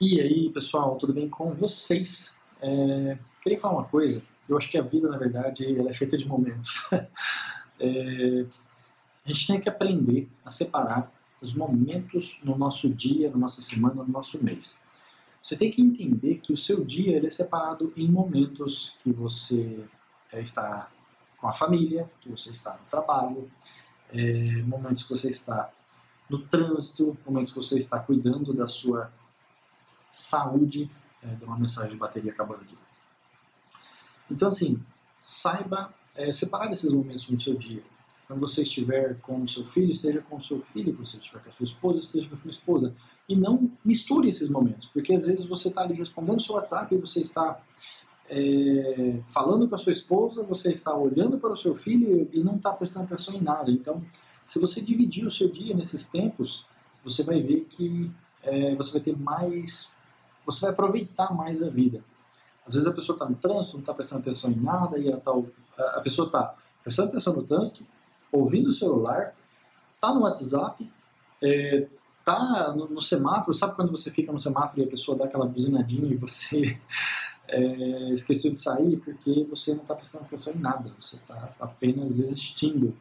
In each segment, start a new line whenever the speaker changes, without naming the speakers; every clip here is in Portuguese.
E aí, pessoal, tudo bem com vocês? É, queria falar uma coisa. Eu acho que a vida, na verdade, ela é feita de momentos. é, a gente tem que aprender a separar os momentos no nosso dia, na nossa semana, no nosso mês. Você tem que entender que o seu dia ele é separado em momentos que você é, está com a família, que você está no trabalho, é, momentos que você está no trânsito, momentos que você está cuidando da sua saúde. É, deu uma mensagem de bateria acabando aqui. Então, assim, saiba é, separar esses momentos no seu dia. Quando você estiver com o seu filho, esteja com o seu filho. Quando você estiver com a sua esposa, esteja com a sua esposa. E não misture esses momentos, porque às vezes você está ali respondendo o seu WhatsApp e você está é, falando com a sua esposa, você está olhando para o seu filho e não está prestando atenção em nada. Então, se você dividir o seu dia nesses tempos, você vai ver que é, você vai ter mais, você vai aproveitar mais a vida. Às vezes a pessoa está no trânsito, não está prestando atenção em nada, e tá, a pessoa está prestando atenção no trânsito, ouvindo o celular, está no WhatsApp, é, tá no, no, semáforo, sabe quando você fica no semáforo e a pessoa dá aquela buzinadinha e você é, esqueceu de sair porque você não está prestando atenção em nada, você está apenas existindo.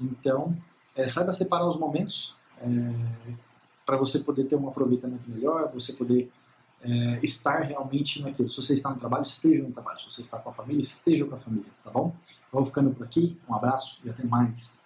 Então, é, saiba separar os momentos é, para você poder ter um aproveitamento melhor, você poder é, estar realmente naquilo. Se você está no trabalho, esteja no trabalho. Se você está com a família, esteja com a família, tá bom? Vou ficando por aqui, um abraço e até mais.